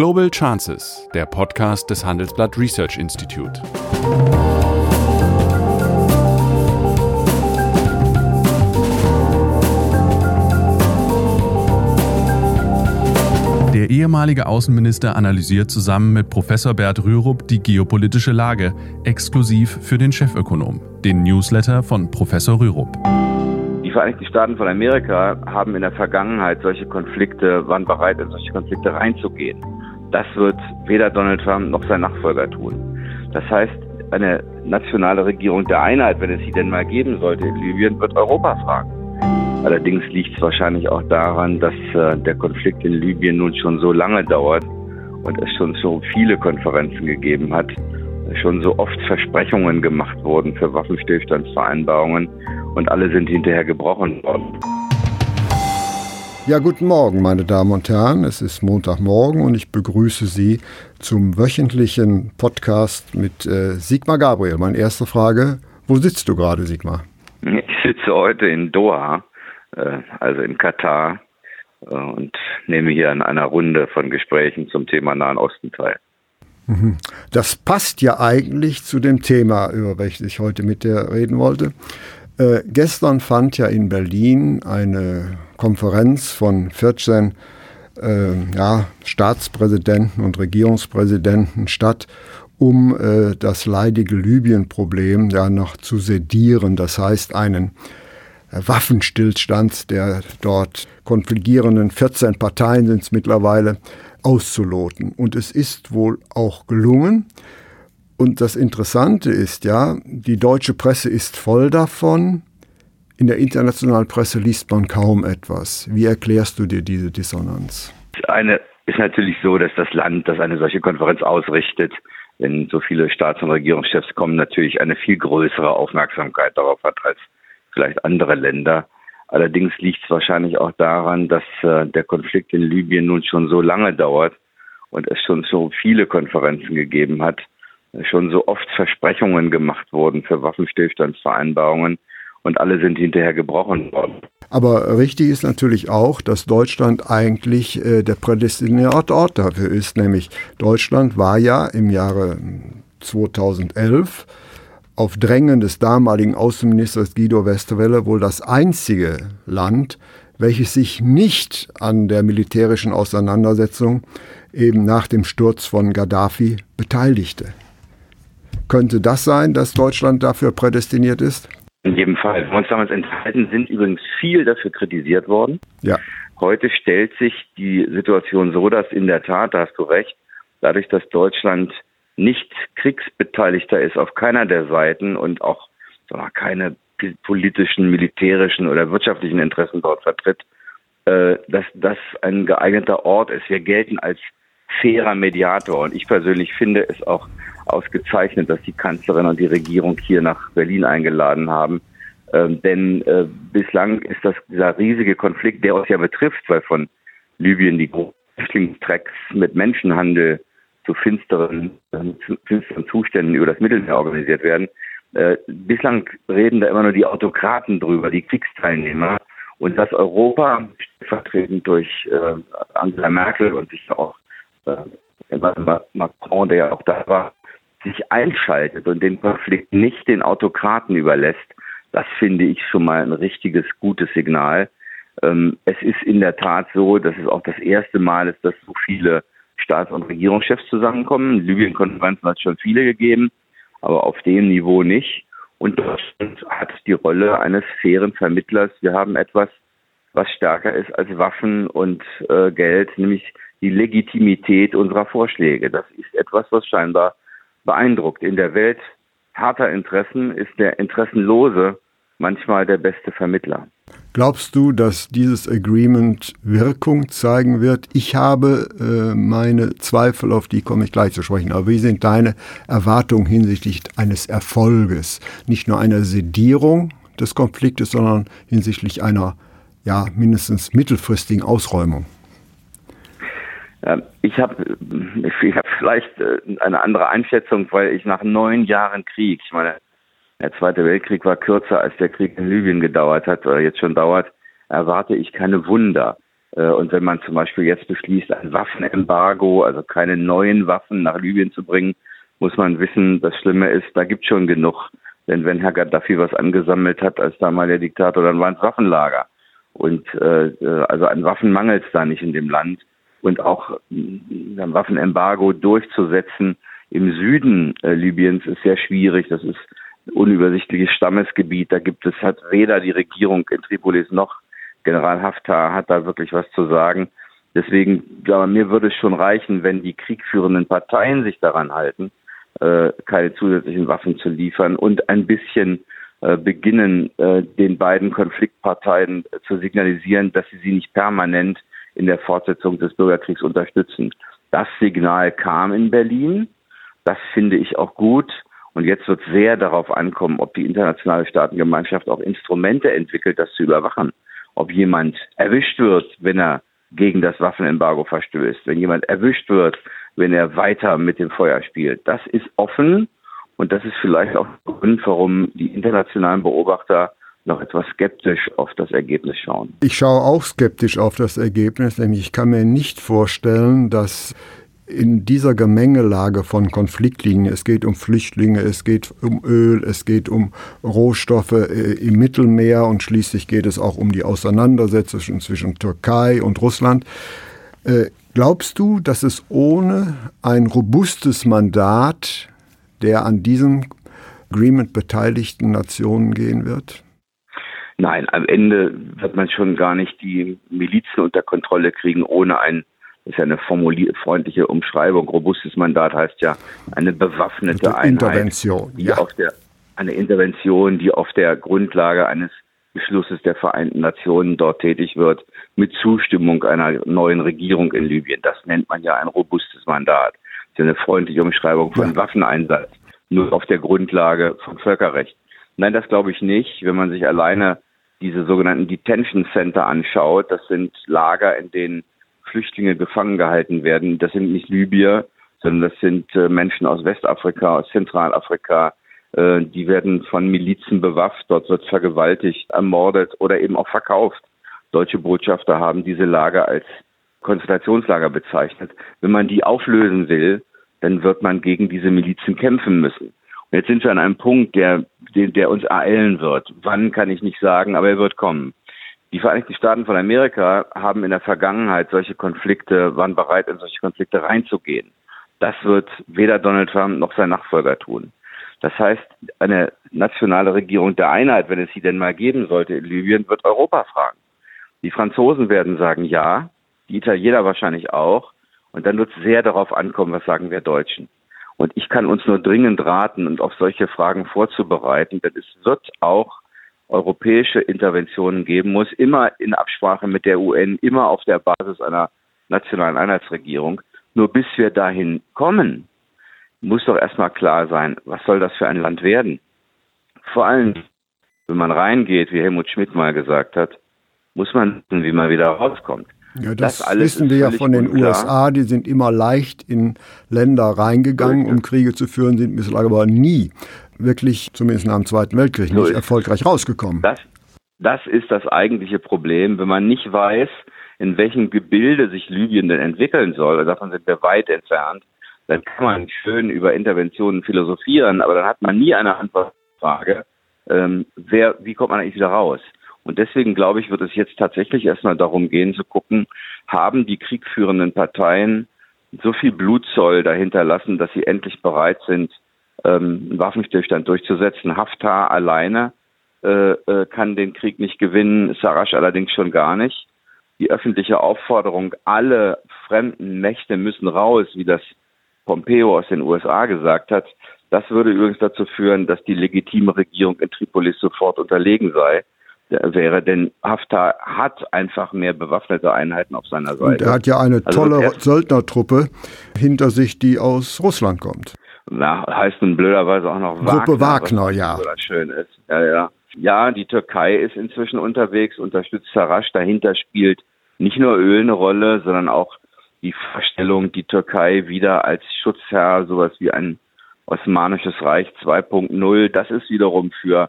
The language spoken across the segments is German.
Global Chances, der Podcast des Handelsblatt Research Institute. Der ehemalige Außenminister analysiert zusammen mit Professor Bert Rürup die geopolitische Lage, exklusiv für den Chefökonom, den Newsletter von Professor Rürup. Die Vereinigten Staaten von Amerika haben in der Vergangenheit solche Konflikte, waren bereit, in solche Konflikte reinzugehen. Das wird weder Donald Trump noch sein Nachfolger tun. Das heißt, eine nationale Regierung der Einheit, wenn es sie denn mal geben sollte in Libyen, wird Europa fragen. Allerdings liegt es wahrscheinlich auch daran, dass äh, der Konflikt in Libyen nun schon so lange dauert und es schon so viele Konferenzen gegeben hat, schon so oft Versprechungen gemacht wurden für Waffenstillstandsvereinbarungen und alle sind hinterher gebrochen worden. Ja, guten Morgen, meine Damen und Herren. Es ist Montagmorgen und ich begrüße Sie zum wöchentlichen Podcast mit äh, Sigmar Gabriel. Meine erste Frage, wo sitzt du gerade, Sigmar? Ich sitze heute in Doha, äh, also in Katar, äh, und nehme hier an einer Runde von Gesprächen zum Thema Nahen Osten teil. Mhm. Das passt ja eigentlich zu dem Thema, über welches ich heute mit dir reden wollte. Äh, gestern fand ja in Berlin eine Konferenz von 14 äh, ja, Staatspräsidenten und Regierungspräsidenten statt, um äh, das leidige Libyen-Problem ja noch zu sedieren. Das heißt, einen äh, Waffenstillstand der dort konfligierenden 14 Parteien sind es mittlerweile auszuloten. Und es ist wohl auch gelungen. Und das Interessante ist ja, die deutsche Presse ist voll davon. In der internationalen Presse liest man kaum etwas. Wie erklärst du dir diese Dissonanz? Eine ist natürlich so, dass das Land, das eine solche Konferenz ausrichtet, wenn so viele Staats- und Regierungschefs kommen, natürlich eine viel größere Aufmerksamkeit darauf hat als vielleicht andere Länder. Allerdings liegt es wahrscheinlich auch daran, dass äh, der Konflikt in Libyen nun schon so lange dauert und es schon so viele Konferenzen gegeben hat, schon so oft Versprechungen gemacht wurden für Waffenstillstandsvereinbarungen und alle sind hinterher gebrochen worden. Aber richtig ist natürlich auch, dass Deutschland eigentlich äh, der prädestinierte Ort dafür ist. Nämlich Deutschland war ja im Jahre 2011 auf Drängen des damaligen Außenministers Guido Westerwelle wohl das einzige Land, welches sich nicht an der militärischen Auseinandersetzung eben nach dem Sturz von Gaddafi beteiligte. Könnte das sein, dass Deutschland dafür prädestiniert ist? In jedem Fall. Wir uns damals enthalten, sind übrigens viel dafür kritisiert worden. Ja. Heute stellt sich die Situation so, dass in der Tat, da hast du recht, dadurch, dass Deutschland nicht kriegsbeteiligter ist auf keiner der Seiten und auch keine politischen, militärischen oder wirtschaftlichen Interessen dort vertritt, äh, dass das ein geeigneter Ort ist. Wir gelten als fairer Mediator und ich persönlich finde es auch ausgezeichnet, dass die Kanzlerin und die Regierung hier nach Berlin eingeladen haben. Ähm, denn äh, bislang ist das dieser riesige Konflikt, der uns ja betrifft, weil von Libyen die Flüchtlingstracks mit Menschenhandel zu finsteren, zu finsteren Zuständen über das Mittelmeer organisiert werden. Äh, bislang reden da immer nur die Autokraten drüber, die Kriegsteilnehmer. Und dass Europa, vertreten durch äh, Angela Merkel und sich auch äh, Macron, der ja auch da war, sich einschaltet und den Konflikt nicht den Autokraten überlässt, das finde ich schon mal ein richtiges, gutes Signal. Ähm, es ist in der Tat so, dass es auch das erste Mal ist, dass so viele Staats- und Regierungschefs zusammenkommen. Libyen-Konferenzen hat es schon viele gegeben, aber auf dem Niveau nicht. Und Deutschland hat die Rolle eines fairen Vermittlers. Wir haben etwas, was stärker ist als Waffen und äh, Geld, nämlich die Legitimität unserer Vorschläge. Das ist etwas, was scheinbar beeindruckt. In der Welt harter Interessen ist der Interessenlose manchmal der beste Vermittler. Glaubst du, dass dieses Agreement Wirkung zeigen wird? Ich habe äh, meine Zweifel, auf die komme ich gleich zu sprechen. Aber wie sind deine Erwartungen hinsichtlich eines Erfolges? Nicht nur einer Sedierung des Konfliktes, sondern hinsichtlich einer ja, mindestens mittelfristigen Ausräumung? Ich habe ich hab vielleicht äh, eine andere Einschätzung, weil ich nach neun Jahren Krieg, ich meine, der Zweite Weltkrieg war kürzer, als der Krieg in Libyen gedauert hat oder jetzt schon dauert, erwarte ich keine Wunder. Äh, und wenn man zum Beispiel jetzt beschließt, ein Waffenembargo, also keine neuen Waffen nach Libyen zu bringen, muss man wissen, das Schlimme ist, da gibt schon genug. Denn wenn Herr Gaddafi was angesammelt hat als damaliger Diktator, dann waren es Waffenlager. Und äh, äh also an Waffen mangelt es da nicht in dem Land. Und auch ein Waffenembargo durchzusetzen im Süden äh, Libyens ist sehr schwierig. Das ist ein unübersichtliches Stammesgebiet. Da gibt es hat weder die Regierung in Tripolis noch General Haftar hat da wirklich was zu sagen. Deswegen, glaube mir würde es schon reichen, wenn die kriegführenden Parteien sich daran halten, äh, keine zusätzlichen Waffen zu liefern und ein bisschen äh, beginnen, äh, den beiden Konfliktparteien zu signalisieren, dass sie sie nicht permanent in der Fortsetzung des Bürgerkriegs unterstützen. Das Signal kam in Berlin. Das finde ich auch gut. Und jetzt wird sehr darauf ankommen, ob die internationale Staatengemeinschaft auch Instrumente entwickelt, das zu überwachen. Ob jemand erwischt wird, wenn er gegen das Waffenembargo verstößt, wenn jemand erwischt wird, wenn er weiter mit dem Feuer spielt. Das ist offen und das ist vielleicht auch der Grund, warum die internationalen Beobachter noch etwas skeptisch auf das Ergebnis schauen. Ich schaue auch skeptisch auf das Ergebnis, nämlich ich kann mir nicht vorstellen, dass in dieser Gemengelage von Konfliktlinien, es geht um Flüchtlinge, es geht um Öl, es geht um Rohstoffe äh, im Mittelmeer und schließlich geht es auch um die Auseinandersetzung zwischen Türkei und Russland. Äh, glaubst du, dass es ohne ein robustes Mandat der an diesem Agreement beteiligten Nationen gehen wird? Nein, am Ende wird man schon gar nicht die Milizen unter Kontrolle kriegen ohne ein ist ja eine freundliche Umschreibung. Robustes Mandat heißt ja eine bewaffnete Einheit. Intervention, die ja. auf der, eine Intervention, die auf der Grundlage eines Beschlusses der Vereinten Nationen dort tätig wird, mit Zustimmung einer neuen Regierung in Libyen. Das nennt man ja ein robustes Mandat. Das ist ja eine freundliche Umschreibung von ja. Waffeneinsatz, nur auf der Grundlage von Völkerrecht. Nein, das glaube ich nicht. Wenn man sich alleine diese sogenannten Detention Center anschaut, das sind Lager, in denen Flüchtlinge gefangen gehalten werden. Das sind nicht Libyer, sondern das sind äh, Menschen aus Westafrika, aus Zentralafrika. Äh, die werden von Milizen bewaffnet, dort wird vergewaltigt, ermordet oder eben auch verkauft. Deutsche Botschafter haben diese Lager als Konzentrationslager bezeichnet. Wenn man die auflösen will, dann wird man gegen diese Milizen kämpfen müssen. Jetzt sind wir an einem Punkt, der, der uns ereilen wird. Wann kann ich nicht sagen, aber er wird kommen. Die Vereinigten Staaten von Amerika haben in der Vergangenheit solche Konflikte, waren bereit, in solche Konflikte reinzugehen. Das wird weder Donald Trump noch sein Nachfolger tun. Das heißt, eine nationale Regierung der Einheit, wenn es sie denn mal geben sollte in Libyen, wird Europa fragen. Die Franzosen werden sagen ja, die Italiener wahrscheinlich auch. Und dann wird es sehr darauf ankommen, was sagen wir Deutschen. Und ich kann uns nur dringend raten, und auf solche Fragen vorzubereiten, denn es wird auch europäische Interventionen geben muss, immer in Absprache mit der UN, immer auf der Basis einer nationalen Einheitsregierung. Nur bis wir dahin kommen, muss doch erstmal klar sein, was soll das für ein Land werden? Vor allem, wenn man reingeht, wie Helmut Schmidt mal gesagt hat, muss man wissen, wie man wieder rauskommt. Ja, das, das wissen wir ja von den unklar. USA, die sind immer leicht in Länder reingegangen, um Kriege zu führen, sind bislang aber nie wirklich, zumindest nach dem Zweiten Weltkrieg, nicht erfolgreich rausgekommen. Das, das ist das eigentliche Problem, wenn man nicht weiß, in welchem Gebilde sich Libyen denn entwickeln soll, also davon sind wir weit entfernt, dann kann man schön über Interventionen philosophieren, aber dann hat man nie eine Antwortfrage, ähm, wer, wie kommt man eigentlich wieder raus? Und deswegen glaube ich, wird es jetzt tatsächlich erstmal darum gehen zu gucken, haben die kriegführenden Parteien so viel Blutzoll dahinter lassen, dass sie endlich bereit sind, ähm, einen Waffenstillstand durchzusetzen. Haftar alleine äh, äh, kann den Krieg nicht gewinnen, Sarasch allerdings schon gar nicht. Die öffentliche Aufforderung, alle fremden Mächte müssen raus, wie das Pompeo aus den USA gesagt hat, das würde übrigens dazu führen, dass die legitime Regierung in Tripolis sofort unterlegen sei wäre, denn Haftar hat einfach mehr bewaffnete Einheiten auf seiner Seite. Und er hat ja eine also tolle Söldnertruppe hinter sich, die aus Russland kommt na, heißt nun blöderweise auch noch Gruppe Wagner, Wagner ja. schön ist. Ja, ja. Ja, die Türkei ist inzwischen unterwegs, unterstützt Sarasch. Dahinter spielt nicht nur Öl eine Rolle, sondern auch die Vorstellung, die Türkei wieder als Schutzherr, sowas wie ein Osmanisches Reich 2.0. Das ist wiederum für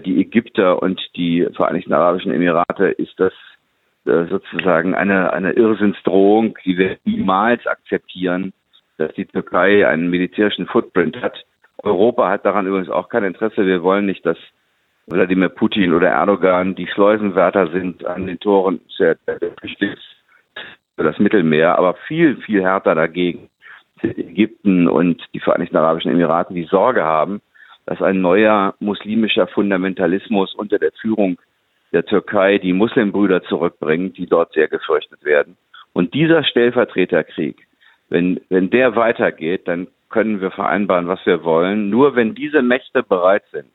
die Ägypter und die Vereinigten Arabischen Emirate ist das äh, sozusagen eine, eine Irrsinnsdrohung, die wir niemals akzeptieren, dass die Türkei einen militärischen Footprint hat. Europa hat daran übrigens auch kein Interesse. Wir wollen nicht, dass Wladimir Putin oder Erdogan die Schleusenwärter sind an den Toren für das Mittelmeer, aber viel, viel härter dagegen sind Ägypten und die Vereinigten Arabischen Emiraten, die Sorge haben, dass ein neuer muslimischer Fundamentalismus unter der Führung der Türkei die Muslimbrüder zurückbringt, die dort sehr gefürchtet werden. Und dieser Stellvertreterkrieg, wenn, wenn der weitergeht, dann können wir vereinbaren, was wir wollen. Nur wenn diese Mächte bereit sind,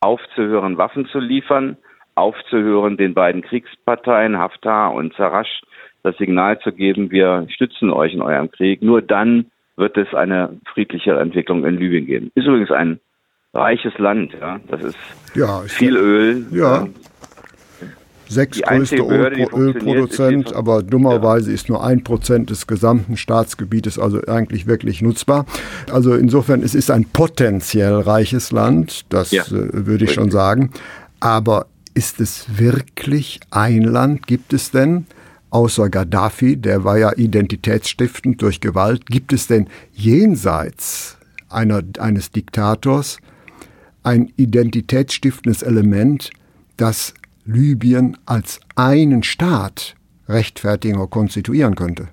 aufzuhören, Waffen zu liefern, aufzuhören, den beiden Kriegsparteien, Haftar und Sarasch, das Signal zu geben, wir stützen euch in eurem Krieg. Nur dann wird es eine friedlichere Entwicklung in Libyen geben. Ist übrigens ein reiches Land, ja. Das ist ja, viel Öl. Ja. Sechs größte Behörde, Ölproduzent, aber dummerweise ja. ist nur ein Prozent des gesamten Staatsgebietes also eigentlich wirklich nutzbar. Also insofern, es ist ein potenziell reiches Land, das ja. äh, würde ich schon sagen. Aber ist es wirklich ein Land? Gibt es denn, außer Gaddafi, der war ja identitätsstiftend durch Gewalt, gibt es denn jenseits einer, eines Diktators ein identitätsstiftendes Element, das Libyen als einen Staat rechtfertigen oder konstituieren könnte?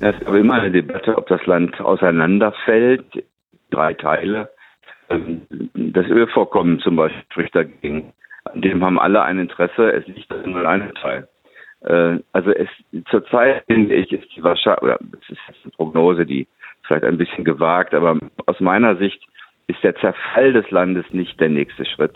Es ist aber immer eine Debatte, ob das Land auseinanderfällt, drei Teile. Ähm, das Ölvorkommen zum Beispiel spricht dagegen. An dem haben alle ein Interesse, es liegt nur ein Teil. Äh, also es zurzeit finde ich, ist die Wahrscheinlichkeit, oder es ist eine Prognose, die vielleicht ein bisschen gewagt, aber aus meiner Sicht ist der Zerfall des Landes nicht der nächste Schritt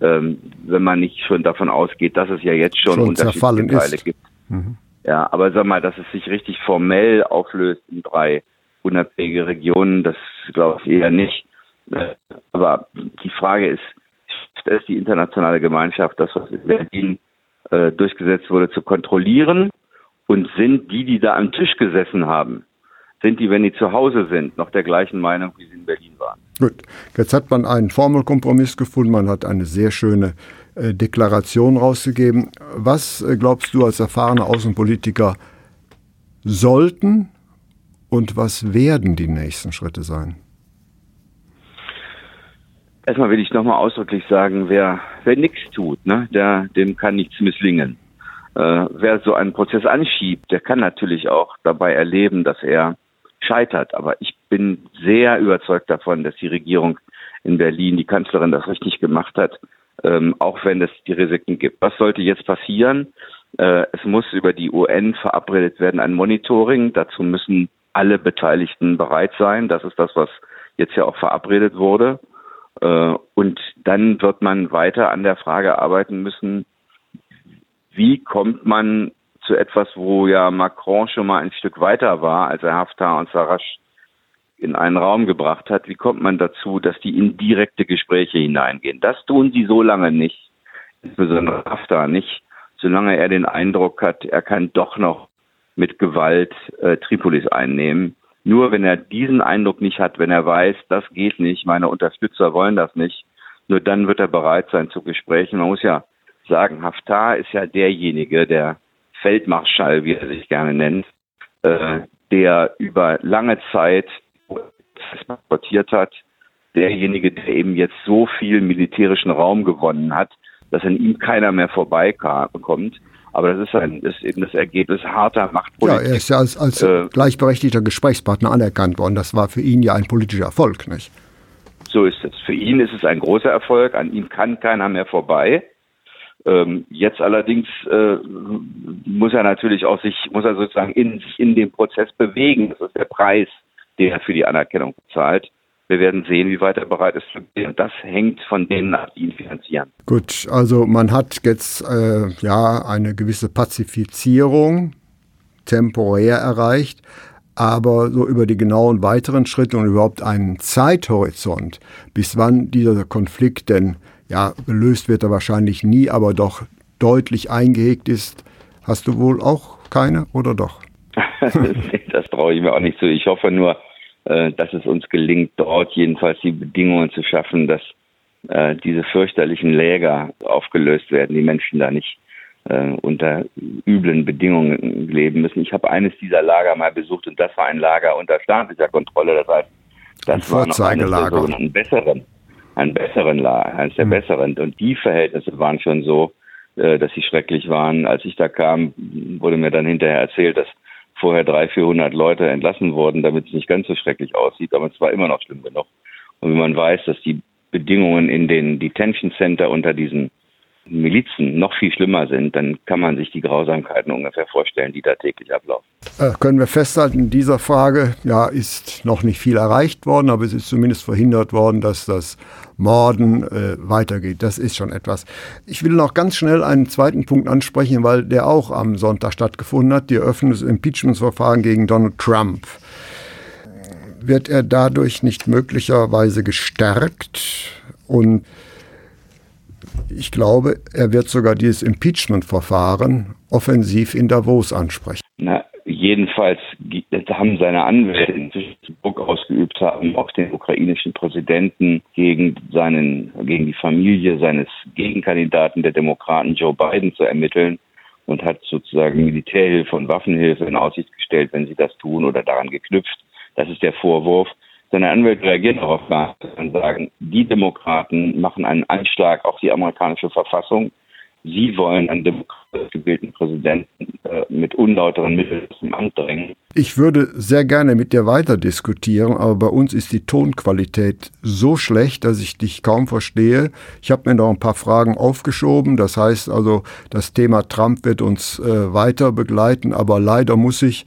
ähm, wenn man nicht schon davon ausgeht, dass es ja jetzt schon, schon unterschiedliche Teile ist. gibt. Mhm. Ja, aber sag mal, dass es sich richtig formell auflöst in drei unabhängige Regionen, das glaube ich eher nicht. Aber die Frage ist, ist es die internationale Gemeinschaft, das, was in Berlin äh, durchgesetzt wurde, zu kontrollieren? Und sind die, die da am Tisch gesessen haben, sind die, wenn die zu Hause sind, noch der gleichen Meinung, wie sie in Berlin waren? Gut, jetzt hat man einen Formelkompromiss gefunden, man hat eine sehr schöne äh, Deklaration rausgegeben. Was äh, glaubst du als erfahrener Außenpolitiker sollten und was werden die nächsten Schritte sein? Erstmal will ich nochmal ausdrücklich sagen, wer, wer nichts tut, ne, der, dem kann nichts misslingen. Äh, wer so einen Prozess anschiebt, der kann natürlich auch dabei erleben, dass er scheitert. Aber ich bin sehr überzeugt davon, dass die Regierung in Berlin, die Kanzlerin das richtig gemacht hat, ähm, auch wenn es die Risiken gibt. Was sollte jetzt passieren? Äh, es muss über die UN verabredet werden, ein Monitoring. Dazu müssen alle Beteiligten bereit sein. Das ist das, was jetzt ja auch verabredet wurde. Äh, und dann wird man weiter an der Frage arbeiten müssen, wie kommt man zu etwas, wo ja Macron schon mal ein Stück weiter war, als er Haftar und Sarasch in einen Raum gebracht hat. Wie kommt man dazu, dass die in direkte Gespräche hineingehen? Das tun sie so lange nicht, insbesondere Haftar nicht, solange er den Eindruck hat, er kann doch noch mit Gewalt äh, Tripolis einnehmen. Nur wenn er diesen Eindruck nicht hat, wenn er weiß, das geht nicht, meine Unterstützer wollen das nicht, nur dann wird er bereit sein zu Gesprächen. Man muss ja sagen, Haftar ist ja derjenige, der Feldmarschall, wie er sich gerne nennt, äh, der über lange Zeit transportiert hat, derjenige, der eben jetzt so viel militärischen Raum gewonnen hat, dass an ihm keiner mehr vorbeikommt. Aber das ist, ein, das ist eben das Ergebnis harter Machtpolitik. Ja, er ist ja als, als äh, gleichberechtigter Gesprächspartner anerkannt worden. Das war für ihn ja ein politischer Erfolg, nicht? So ist es. Für ihn ist es ein großer Erfolg. An ihm kann keiner mehr vorbei. Ähm, jetzt allerdings äh, muss er natürlich auch sich, muss er sozusagen in, sich in dem Prozess bewegen. Das ist der Preis, den er für die Anerkennung bezahlt. Wir werden sehen, wie weit er bereit ist zu das hängt von denen ab, die ihn finanzieren. Gut, also man hat jetzt äh, ja eine gewisse Pazifizierung temporär erreicht, aber so über die genauen weiteren Schritte und überhaupt einen Zeithorizont, bis wann dieser Konflikt denn ja, gelöst wird er wahrscheinlich nie, aber doch deutlich eingehegt ist. Hast du wohl auch keine oder doch? das traue ich mir auch nicht zu. Ich hoffe nur, äh, dass es uns gelingt, dort jedenfalls die Bedingungen zu schaffen, dass äh, diese fürchterlichen Läger aufgelöst werden, die Menschen da nicht äh, unter üblen Bedingungen leben müssen. Ich habe eines dieser Lager mal besucht und das war ein Lager unter staatlicher Kontrolle. Das heißt, das war noch sogenannten besseren, ein besseren Lager, eines der mhm. besseren. Und die Verhältnisse waren schon so, dass sie schrecklich waren. Als ich da kam, wurde mir dann hinterher erzählt, dass vorher 300, 400 Leute entlassen wurden, damit es nicht ganz so schrecklich aussieht. Aber es war immer noch schlimm genug. Und wenn man weiß, dass die Bedingungen in den Detention Center unter diesen Milizen noch viel schlimmer sind, dann kann man sich die Grausamkeiten ungefähr vorstellen, die da täglich ablaufen. Äh, können wir festhalten, in dieser Frage ja, ist noch nicht viel erreicht worden, aber es ist zumindest verhindert worden, dass das Morden äh, weitergeht. Das ist schon etwas. Ich will noch ganz schnell einen zweiten Punkt ansprechen, weil der auch am Sonntag stattgefunden hat, die Eröffnung des Impeachmentsverfahrens gegen Donald Trump. Wird er dadurch nicht möglicherweise gestärkt und ich glaube, er wird sogar dieses Impeachment-Verfahren offensiv in Davos ansprechen. Na, jedenfalls haben seine Anwälte inzwischen Druck ausgeübt haben auf den ukrainischen Präsidenten gegen seinen, gegen die Familie seines Gegenkandidaten der Demokraten Joe Biden zu ermitteln und hat sozusagen Militärhilfe und Waffenhilfe in Aussicht gestellt, wenn sie das tun oder daran geknüpft. Das ist der Vorwurf. Seine Anwälte reagieren darauf gar nicht und sagen, die Demokraten machen einen Anschlag auf die amerikanische Verfassung. Sie wollen einen demokratisch gewählten Präsidenten äh, mit unlauteren Mitteln zum Amt drängen. Ich würde sehr gerne mit dir weiter diskutieren, aber bei uns ist die Tonqualität so schlecht, dass ich dich kaum verstehe. Ich habe mir noch ein paar Fragen aufgeschoben. Das heißt also, das Thema Trump wird uns äh, weiter begleiten, aber leider muss ich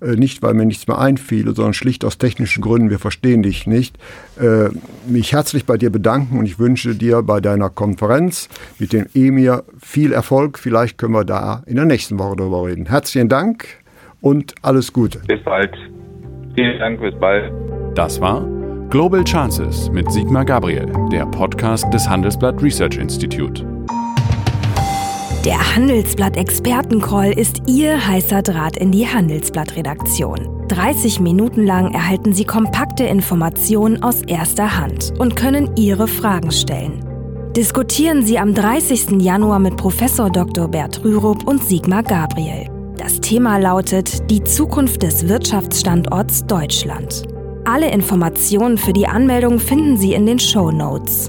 nicht, weil mir nichts mehr einfiel, sondern schlicht aus technischen Gründen, wir verstehen dich nicht, äh, mich herzlich bei dir bedanken und ich wünsche dir bei deiner Konferenz mit dem Emir viel Erfolg. Vielleicht können wir da in der nächsten Woche darüber reden. Herzlichen Dank und alles Gute. Bis bald. Vielen Dank, bis bald. Das war Global Chances mit Sigmar Gabriel, der Podcast des Handelsblatt Research Institute. Der Handelsblatt Expertencall ist Ihr heißer Draht in die Handelsblatt-Redaktion. 30 Minuten lang erhalten Sie kompakte Informationen aus erster Hand und können Ihre Fragen stellen. Diskutieren Sie am 30. Januar mit Professor Dr. Bert Rürup und Sigmar Gabriel. Das Thema lautet Die Zukunft des Wirtschaftsstandorts Deutschland. Alle Informationen für die Anmeldung finden Sie in den Show Notes.